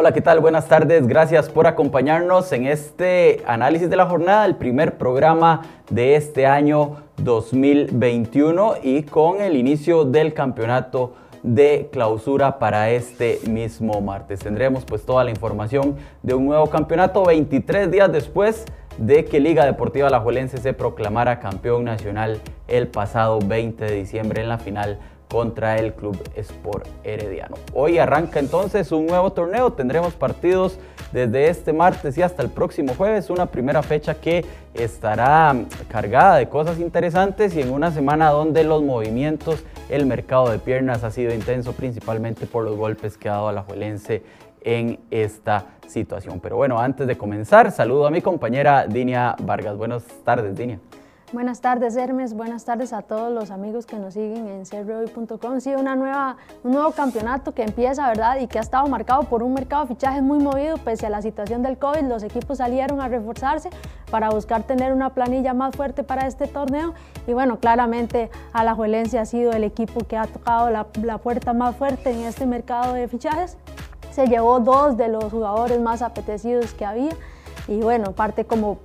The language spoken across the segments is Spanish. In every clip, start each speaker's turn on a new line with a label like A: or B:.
A: Hola, ¿qué tal? Buenas tardes. Gracias por acompañarnos en este análisis de la jornada, el primer programa de este año 2021 y con el inicio del campeonato de clausura para este mismo martes. Tendremos pues toda la información de un nuevo campeonato 23 días después de que Liga Deportiva Alajuelense se proclamara campeón nacional el pasado 20 de diciembre en la final contra el Club Sport Herediano. Hoy arranca entonces un nuevo torneo, tendremos partidos desde este martes y hasta el próximo jueves, una primera fecha que estará cargada de cosas interesantes y en una semana donde los movimientos, el mercado de piernas ha sido intenso principalmente por los golpes que ha dado a la Juelense en esta situación. Pero bueno, antes de comenzar, saludo a mi compañera Dinia Vargas. Buenas tardes, Dinia.
B: Buenas tardes Hermes, buenas tardes a todos los amigos que nos siguen en serrehoy.com. Sí, una nueva, un nuevo campeonato que empieza, ¿verdad? Y que ha estado marcado por un mercado de fichajes muy movido, pese a la situación del COVID. Los equipos salieron a reforzarse para buscar tener una planilla más fuerte para este torneo. Y bueno, claramente Alajuelense ha sido el equipo que ha tocado la puerta más fuerte en este mercado de fichajes. Se llevó dos de los jugadores más apetecidos que había. Y bueno, parte como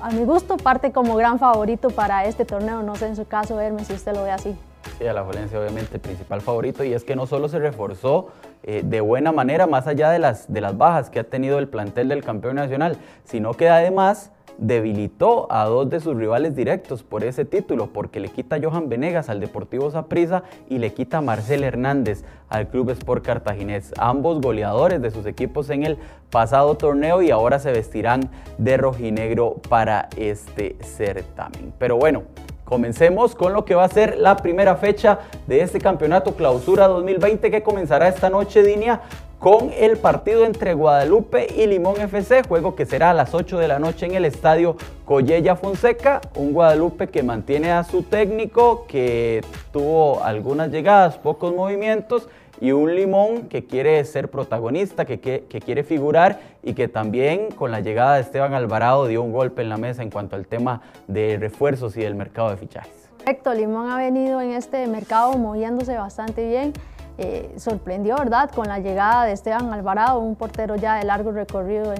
B: a mi gusto, parte como gran favorito para este torneo. No sé en su caso, Hermes, si usted lo ve así.
A: Sí, a la Valencia obviamente principal favorito y es que no solo se reforzó eh, de buena manera más allá de las, de las bajas que ha tenido el plantel del campeón nacional, sino que además debilitó a dos de sus rivales directos por ese título, porque le quita a Johan Venegas al Deportivo Saprissa y le quita Marcel Hernández al Club Sport Cartaginés, ambos goleadores de sus equipos en el pasado torneo y ahora se vestirán de rojinegro para este certamen. Pero bueno, Comencemos con lo que va a ser la primera fecha de este campeonato clausura 2020 que comenzará esta noche, Dinia, con el partido entre Guadalupe y Limón FC, juego que será a las 8 de la noche en el estadio Collella Fonseca, un Guadalupe que mantiene a su técnico, que tuvo algunas llegadas, pocos movimientos, y un Limón que quiere ser protagonista, que, que, quiere figurar y que también con la llegada de Esteban Alvarado dio un golpe en la mesa en cuanto al tema de refuerzos y del mercado de fichajes.
B: Correcto, Limón ha venido en este mercado moviéndose bastante bien eh, sorprendió, ¿verdad?, con la llegada de Esteban Alvarado, un portero ya de largo recorrido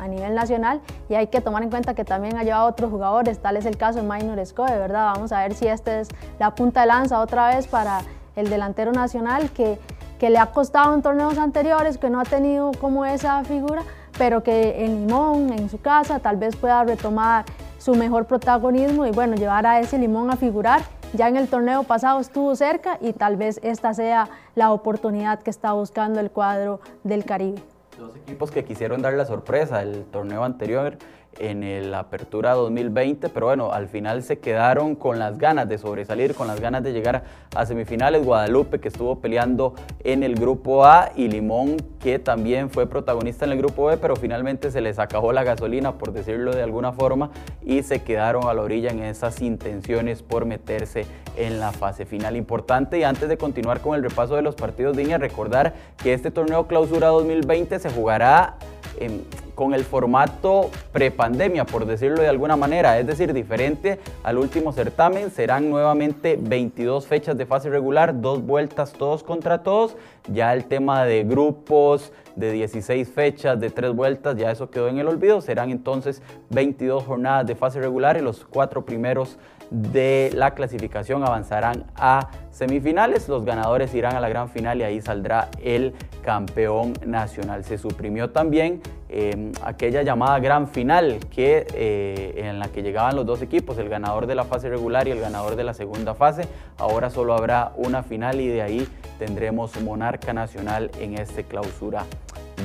B: a nivel nacional. Y hay que tomar en cuenta que también ha llevado otros jugadores, tal es el caso de Minor Escoe, ¿verdad? Vamos a ver si esta es la punta de lanza otra vez para el delantero nacional que, que le ha costado en torneos anteriores, que no ha tenido como esa figura, pero que en Limón, en su casa, tal vez pueda retomar su mejor protagonismo y bueno, llevar a ese Limón a figurar ya en el torneo pasado estuvo cerca y tal vez esta sea la oportunidad que está buscando el cuadro del Caribe.
A: Dos equipos que quisieron dar la sorpresa el torneo anterior en la Apertura 2020, pero bueno, al final se quedaron con las ganas de sobresalir, con las ganas de llegar a semifinales. Guadalupe que estuvo peleando en el grupo A y Limón que también fue protagonista en el grupo B, pero finalmente se les acabó la gasolina, por decirlo de alguna forma, y se quedaron a la orilla en esas intenciones por meterse en la fase final importante. Y antes de continuar con el repaso de los partidos, Diña, recordar que este torneo clausura 2020 se jugará en con el formato prepandemia, por decirlo de alguna manera, es decir, diferente al último certamen. Serán nuevamente 22 fechas de fase regular, dos vueltas todos contra todos. Ya el tema de grupos, de 16 fechas, de tres vueltas, ya eso quedó en el olvido. Serán entonces 22 jornadas de fase regular y los cuatro primeros de la clasificación avanzarán a semifinales. Los ganadores irán a la gran final y ahí saldrá el campeón nacional. Se suprimió también em, aquella llamada gran final que, eh, en la que llegaban los dos equipos, el ganador de la fase regular y el ganador de la segunda fase. Ahora solo habrá una final y de ahí tendremos monarca nacional en este clausura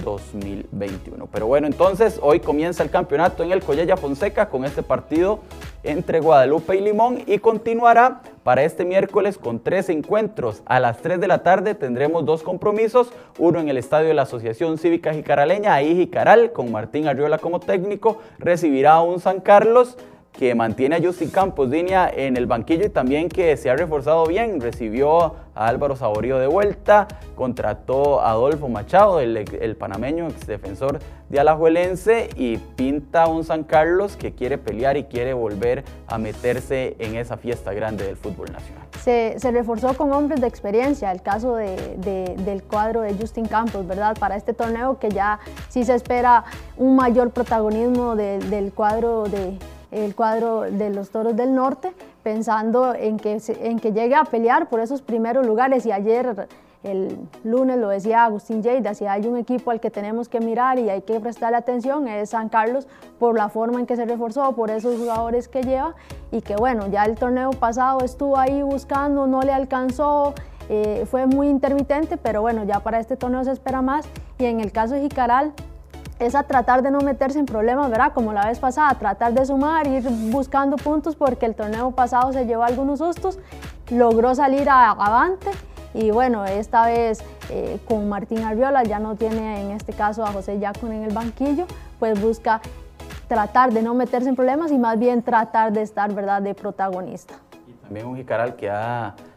A: 2021. Pero bueno, entonces hoy comienza el campeonato en el Collella Fonseca con este partido entre Guadalupe y Limón y continuará para este miércoles con tres encuentros. A las 3 de la tarde tendremos dos compromisos, uno en el estadio de la Asociación Cívica Jicaraleña, ahí Jicaral, con Martín Arriola como técnico, recibirá a un San Carlos que mantiene a Justin Campos línea en el banquillo y también que se ha reforzado bien. Recibió a Álvaro Saborío de vuelta, contrató a Adolfo Machado, el, el panameño ex defensor de Alajuelense, y pinta un San Carlos que quiere pelear y quiere volver a meterse en esa fiesta grande del fútbol nacional.
B: Se, reforzó con hombres de experiencia, el caso del cuadro de Justin Campos, ¿verdad? Para este torneo que ya sí se espera un mayor protagonismo del cuadro de el cuadro de los Toros del Norte, pensando en que, en que llegue a pelear por esos primeros lugares. Y ayer, el lunes, lo decía Agustín Lleida, si hay un equipo al que tenemos que mirar y hay que prestarle atención, es San Carlos por la forma en que se reforzó, por esos jugadores que lleva y que bueno, ya el torneo pasado estuvo ahí buscando, no le alcanzó. Eh, fue muy intermitente, pero bueno, ya para este torneo se espera más. Y en el caso de Jicaral, es a tratar de no meterse en problemas, ¿verdad? Como la vez pasada, tratar de sumar, ir buscando puntos porque el torneo pasado se llevó algunos sustos, logró salir a avante y bueno, esta vez eh, con Martín Arriola ya no tiene en este caso a José Yacon en el banquillo, pues busca tratar de no meterse en problemas y más bien tratar de estar, ¿verdad?, de protagonista.
A: También un Jicaral que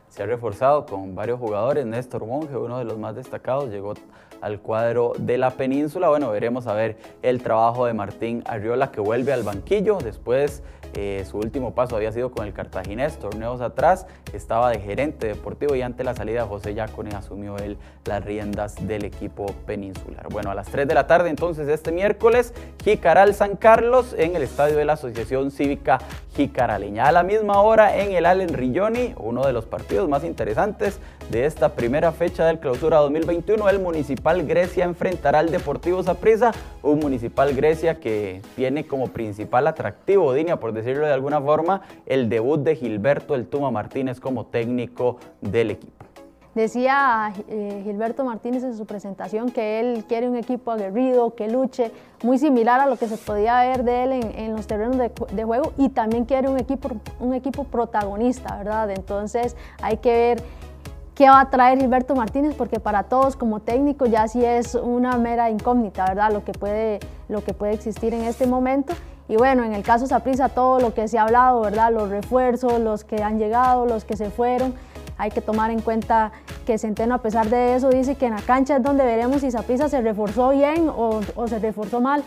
A: se ha reforzado con varios jugadores, Néstor Monge, uno de los más destacados, llegó al cuadro de la península. Bueno, veremos a ver el trabajo de Martín Arriola que vuelve al banquillo después eh, su último paso había sido con el Cartaginés, torneos atrás, estaba de gerente deportivo y ante la salida José Yacone asumió él las riendas del equipo peninsular. Bueno, a las 3 de la tarde entonces este miércoles, Jicaral San Carlos en el estadio de la Asociación Cívica Jicaraleña. A la misma hora en el Allen Rilloni, uno de los partidos más interesantes de esta primera fecha del clausura 2021, el Municipal Grecia enfrentará al Deportivo Saprissa, un Municipal Grecia que tiene como principal atractivo, Dinia, por decirlo de alguna forma, el debut de Gilberto El Tuma Martínez como técnico del equipo.
B: Decía eh, Gilberto Martínez en su presentación que él quiere un equipo aguerrido, que luche, muy similar a lo que se podía ver de él en, los terrenos de, de, juego y también quiere un equipo, un equipo protagonista, ¿verdad? Entonces hay que ver qué va a traer Gilberto Martínez, porque para todos como técnico ya sí es una mera incógnita, ¿verdad? Lo que puede, lo que puede existir en este momento. Y bueno, en el caso Saprissa, todo lo que se ha hablado, ¿verdad? Los refuerzos, los que han llegado, los que se fueron. Hay que tomar en cuenta que Centeno, a pesar de eso, dice que en la cancha es donde veremos si Saprissa se reforzó bien o, o se reforzó mal.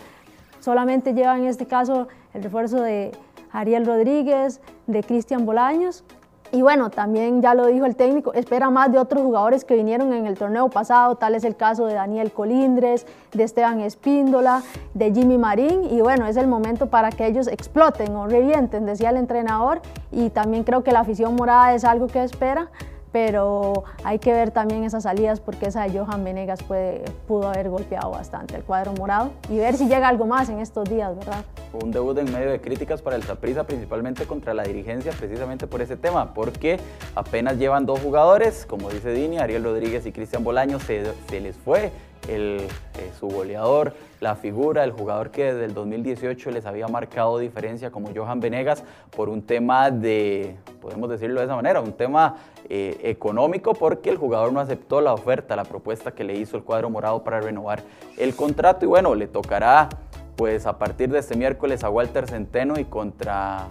B: Solamente lleva en este caso el refuerzo de Ariel Rodríguez, de Cristian Bolaños y bueno, también ya lo dijo el técnico, espera más de otros jugadores que vinieron en el torneo pasado, tal es el caso de Daniel Colindres, de Esteban Espíndola, de Jimmy Marín, y bueno, es el momento para que ellos exploten o revienten, decía el entrenador, y también creo que la afición morada es algo que espera, pero hay que ver también esas salidas porque esa de Johan Venegas puede, pudo haber golpeado bastante el cuadro morado y ver si llega algo más en estos días, ¿verdad?
A: Un debut en medio de críticas para el Zaprisa, principalmente contra la dirigencia, precisamente por ese tema, porque apenas llevan dos jugadores, como dice Dini, Ariel Rodríguez y Cristian Bolaño, se, se les fue el, eh, su goleador, la figura, el jugador que desde el 2018 les había marcado diferencia como Johan Venegas por un tema de, podemos decirlo de esa manera, un tema eh, económico porque el jugador no aceptó la oferta, la propuesta que le hizo el cuadro morado para renovar el contrato. Y bueno, le tocará pues a partir de este miércoles a Walter Centeno y contra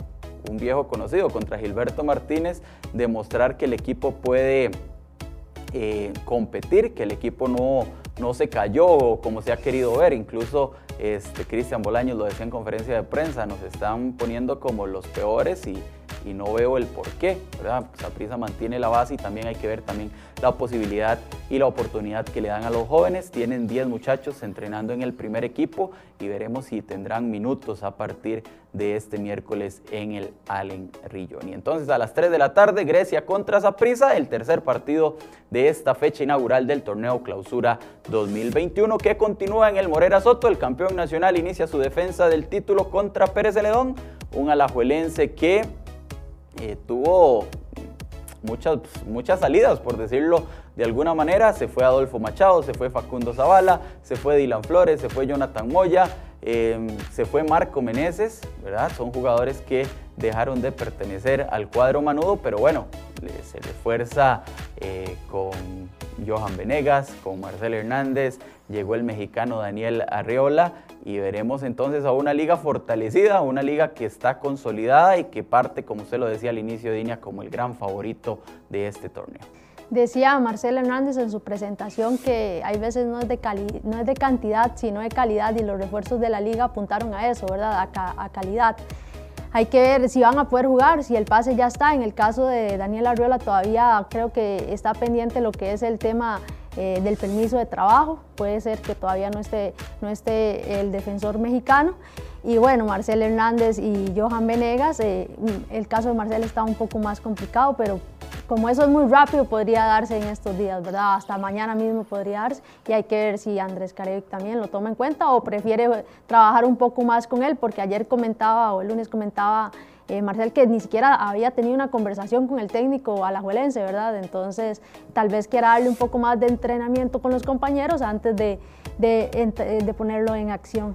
A: un viejo conocido, contra Gilberto Martínez, demostrar que el equipo puede eh, competir, que el equipo no, no se cayó como se ha querido ver. Incluso este, Cristian Bolaños lo decía en conferencia de prensa, nos están poniendo como los peores y, y no veo el por qué, ¿verdad? Saprisa mantiene la base y también hay que ver también la posibilidad y la oportunidad que le dan a los jóvenes. Tienen 10 muchachos entrenando en el primer equipo y veremos si tendrán minutos a partir de este miércoles en el Allen Rillón. Y entonces a las 3 de la tarde, Grecia contra Saprisa, el tercer partido de esta fecha inaugural del torneo Clausura 2021 que continúa en el Morera Soto. El campeón nacional inicia su defensa del título contra Pérez Celedón, un alajuelense que eh, tuvo muchas, muchas salidas, por decirlo de alguna manera. Se fue Adolfo Machado, se fue Facundo Zavala, se fue Dylan Flores, se fue Jonathan Moya, em, se fue Marco Meneses, ¿verdad? Son jugadores que dejaron de pertenecer al cuadro manudo, pero bueno, se refuerza eh, con Johan Venegas, con Marcel Hernández, llegó el mexicano Daniel Arreola y veremos entonces a una liga fortalecida, una liga que está consolidada y que parte, como usted lo decía al inicio, Dinia, como el gran favorito de este torneo.
B: Decía Marcel Hernández en su presentación que hay veces no es, de no es de cantidad, sino de calidad y los refuerzos de la liga apuntaron a eso, ¿verdad? A, calidad. Hay que ver si van a poder jugar, si el pase ya está. En el caso de Daniel Arriola todavía creo que está pendiente lo que es el tema eh, del permiso de trabajo. Puede ser que todavía no esté, no esté el defensor mexicano. Y bueno, Marcel Hernández y Johan Venegas, eh, el caso de Marcel está un poco más complicado, pero como eso es muy rápido, podría darse en estos días, ¿verdad? Hasta mañana mismo podría darse y hay que ver si Andrés Carevic también lo toma en cuenta o prefiere trabajar un poco más con él, porque ayer comentaba o el lunes comentaba eh, Marcel que ni siquiera había tenido una conversación con el técnico alajuelense, ¿verdad? Entonces, tal vez quiera darle un poco más de entrenamiento con los compañeros antes de, de, de ponerlo en acción.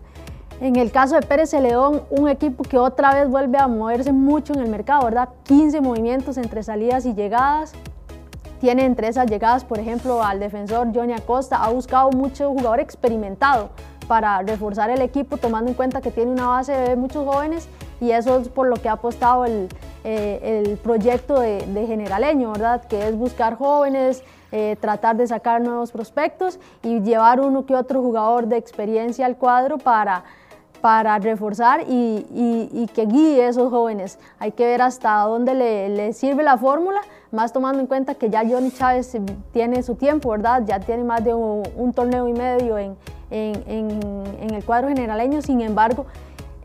B: En el caso de Pérez Celedón, un equipo que otra vez vuelve a moverse mucho en el mercado, ¿verdad? 15 movimientos entre salidas y llegadas. Tiene entre esas llegadas, por ejemplo, al defensor Johnny Acosta. Ha buscado mucho jugador experimentado para reforzar el equipo, tomando en cuenta que tiene una base de muchos jóvenes y eso es por lo que ha apostado el, eh, proyecto de, generaleño, ¿verdad? Que es buscar jóvenes, eh, tratar de sacar nuevos prospectos y llevar uno que otro jugador de experiencia al cuadro para para reforzar y, que guíe a esos jóvenes. Hay que ver hasta dónde le, sirve la fórmula, más tomando en cuenta que ya Johnny Chávez tiene su tiempo, ¿verdad? Ya tiene más de un, torneo y medio en, en, el cuadro generaleño, sin embargo,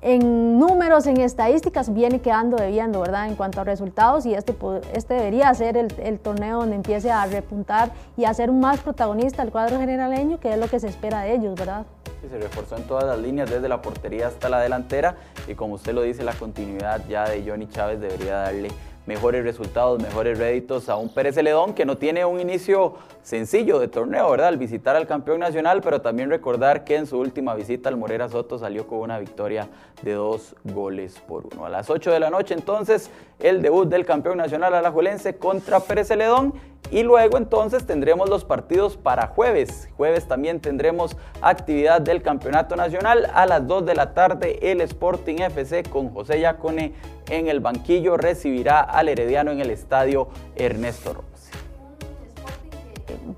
B: en números, en estadísticas, viene quedando debiendo, ¿verdad? En cuanto a resultados y este, este debería ser el, el, torneo donde empiece a repuntar y a ser más protagonista el cuadro generaleño, que es lo que se espera de ellos, ¿verdad?
A: Se reforzó en todas las líneas, desde la portería hasta la delantera. Y como usted lo dice, la continuidad ya de Johnny Chávez debería darle mejores resultados, mejores réditos a un Pérez Celedón que no tiene un inicio sencillo de torneo, ¿verdad? Al visitar al campeón nacional, pero también recordar que en su última visita al Morera Soto salió con una victoria de dos goles por uno. A las 8 de la noche entonces el debut del campeón nacional alajuelense contra Pérez Celedón y luego entonces tendremos los partidos para jueves. Jueves también tendremos actividad del Campeonato Nacional. A las 2 de la tarde el Sporting FC con José Yacone en el banquillo recibirá al Herediano en el estadio Ernesto Rossi.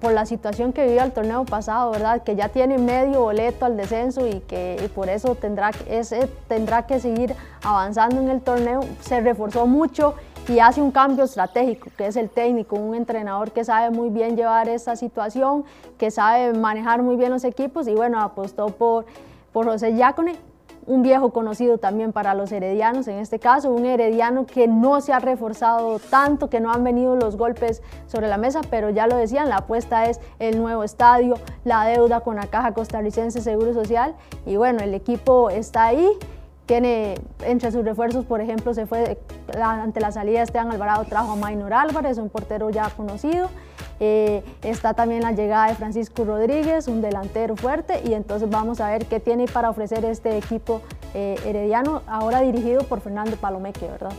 B: Por la situación que vivió el torneo pasado, ¿verdad? Que ya tiene medio boleto al descenso y que por eso tendrá, ese, tendrá que seguir avanzando en el torneo. Se reforzó mucho y hace un cambio estratégico, que es el técnico, un entrenador que sabe muy bien llevar esta situación, que sabe manejar muy bien los equipos y bueno, apostó por, por José Yacone, un viejo conocido también para los heredianos, en este caso, un herediano que no se ha reforzado tanto, que no han venido los golpes sobre la mesa, pero ya lo decían, la apuesta es el nuevo estadio, la deuda con la Caja Costarricense Seguro Social y bueno, el equipo está ahí tiene entre sus refuerzos, por ejemplo, se fue ante la salida de Esteban Alvarado, trajo a Maynor Álvarez, un portero ya conocido. Eh, está también la llegada de Francisco Rodríguez, un delantero fuerte, y entonces vamos a ver qué tiene para ofrecer este equipo eh, herediano, ahora dirigido por Fernando Palomeque, ¿verdad?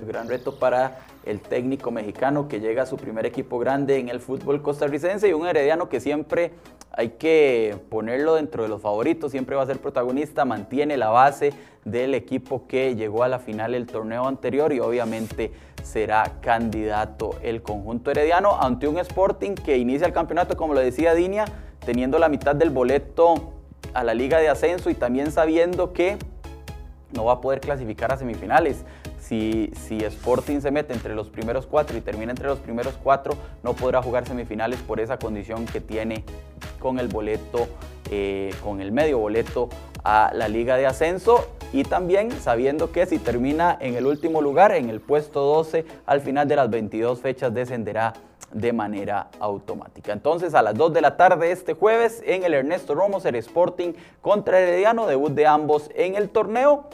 A: Un gran reto para el técnico mexicano que llega a su primer equipo grande en el fútbol costarricense y un herediano que siempre hay que ponerlo dentro de los favoritos, siempre va a ser protagonista, mantiene la base del equipo que llegó a la final del torneo anterior y obviamente será candidato el conjunto herediano ante un Sporting que inicia el campeonato, como lo decía Dinia, teniendo la mitad del boleto a la liga de ascenso y también sabiendo que no va a poder clasificar a semifinales. Si, Sporting se mete entre los primeros cuatro y termina entre los primeros cuatro, no podrá jugar semifinales por esa condición que tiene con el boleto, eh, con el medio boleto a la Liga de Ascenso y también sabiendo que si termina en el último lugar, en el puesto 12, al final de las 22 fechas descenderá de manera automática. Entonces a las 2 de la tarde este jueves en el Ernesto Romos, el Sporting contra Herediano, debut de ambos en el torneo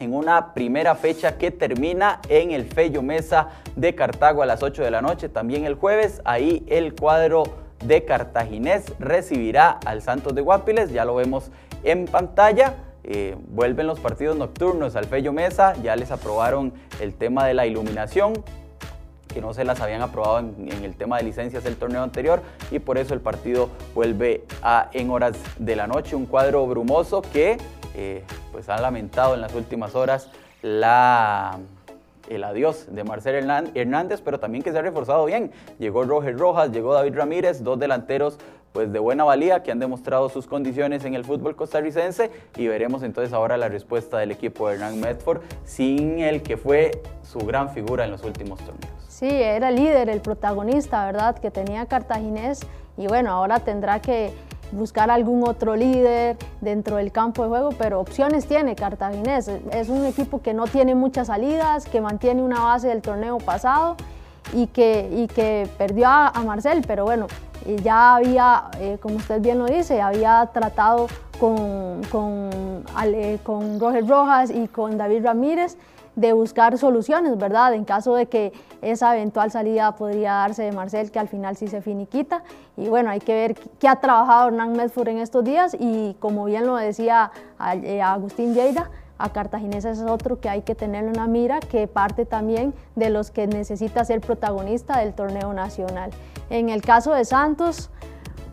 A: en una primera fecha que termina en el Fello Mesa de Cartago a las 8 de la noche, también el jueves, ahí el cuadro de Cartaginés recibirá al Santos de Guapiles, ya lo vemos en pantalla. eh, vuelven los partidos nocturnos al Fello Mesa, ya les aprobaron el tema de la iluminación, que no se las habían aprobado en, el tema de licencias del torneo anterior y por eso el partido vuelve a en horas de la noche, un cuadro brumoso que pues ha lamentado en las últimas horas la, el adiós de Marcel Hernández, pero también que se ha reforzado bien. Llegó Roger Rojas, llegó David Ramírez, dos delanteros pues de buena valía que han demostrado sus condiciones en el fútbol costarricense y veremos entonces ahora la respuesta del equipo de Hernán Medford sin el que fue su gran figura en los últimos torneos.
B: Sí, era el líder, el protagonista, ¿verdad? Que tenía Cartaginés y bueno, ahora tendrá que buscar algún otro líder dentro del campo de juego, pero opciones tiene Cartaginés. Es un equipo que no tiene muchas salidas, que mantiene una base del torneo pasado y que, y que perdió a, Marcel, pero bueno, ya había, eh, como usted bien lo dice, había tratado con, con, con Roger Rojas y con David Ramírez de buscar soluciones, ¿verdad? En caso de que esa eventual salida podría darse de Marcel, que al final sí se finiquita. Y bueno, hay que ver qué ha trabajado Hernán Medford en estos días y como bien lo decía eh, Agustín Lleida, a Cartaginesa es otro que hay que tener una mira, que parte también de los que necesita ser protagonista del torneo nacional. En el caso de Santos,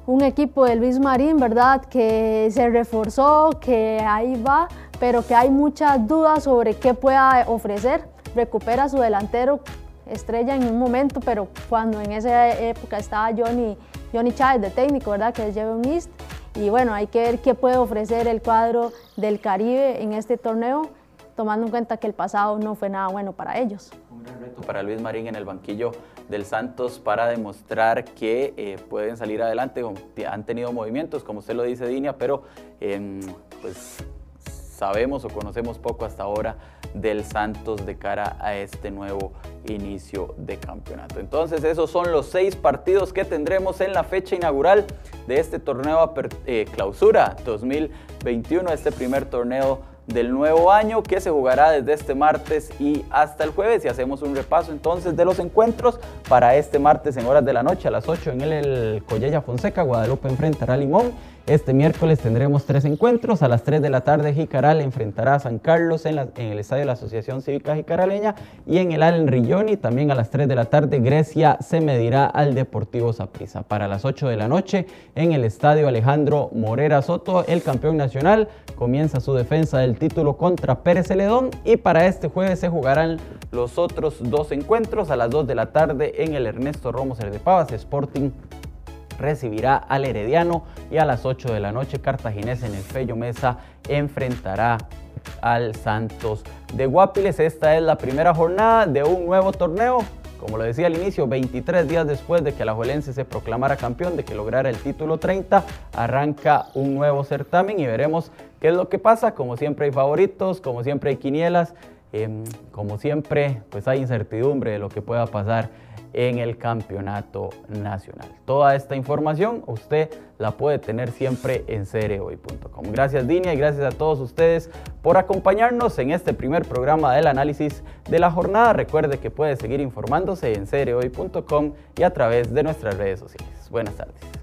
B: un equipo de Luis Marín, ¿verdad? Que se reforzó, que ahí va, pero que hay muchas dudas sobre qué pueda ofrecer. Recupera su delantero estrella en un momento, pero cuando en esa época estaba Johnny, Johnny Chávez de técnico, ¿verdad? Que es Jevon East. Y bueno, hay que ver qué puede ofrecer el cuadro del Caribe en este torneo, tomando en cuenta que el pasado no fue nada bueno para ellos.
A: Un gran reto para Luis Marín en el banquillo del Santos para demostrar que eh, pueden salir adelante. Han tenido movimientos, como usted lo dice, Dinia, pero em, pues sabemos o conocemos poco hasta ahora del Santos de cara a este nuevo inicio de campeonato. Entonces esos son los seis partidos que tendremos en la fecha inaugural de este torneo eh, clausura 2021, este primer torneo del nuevo año que se jugará desde este martes y hasta el jueves y hacemos un repaso entonces de los encuentros para este martes en horas de la noche a las 8 en el, el Collella Fonseca, Guadalupe enfrentará a Limón este miércoles tendremos tres encuentros. A las 3 de la tarde Jicaral enfrentará a San Carlos en, el estadio de la Asociación Cívica Jicaraleña y en el Allen Rilloni también a las 3 de la tarde Grecia se medirá al Deportivo Saprissa. Para las 8 de la noche en el estadio Alejandro Morera Soto, el campeón nacional comienza su defensa del título contra Pérez Celedón y para este jueves se jugarán los otros dos encuentros a las 2 de la tarde en el Ernesto Romo de Pavas Sporting recibirá al Herediano y a las 8 de la noche Cartaginés en el Fello Mesa enfrentará al Santos de Guapiles. Esta es la primera jornada de un nuevo torneo. Como lo decía al inicio, 23 días después de que la Juelense se proclamara campeón, de que lograra el título 30, arranca un nuevo certamen y veremos qué es lo que pasa. Como siempre hay favoritos, como siempre hay quinielas, em, como siempre pues hay incertidumbre de lo que pueda pasar en el campeonato nacional. Toda esta información usted la puede tener siempre en cereoy.com. Gracias Dinia y gracias a todos ustedes por acompañarnos en este primer programa del análisis de la jornada. Recuerde que puede seguir informándose en cereoy.com y a través de nuestras redes sociales. Buenas tardes.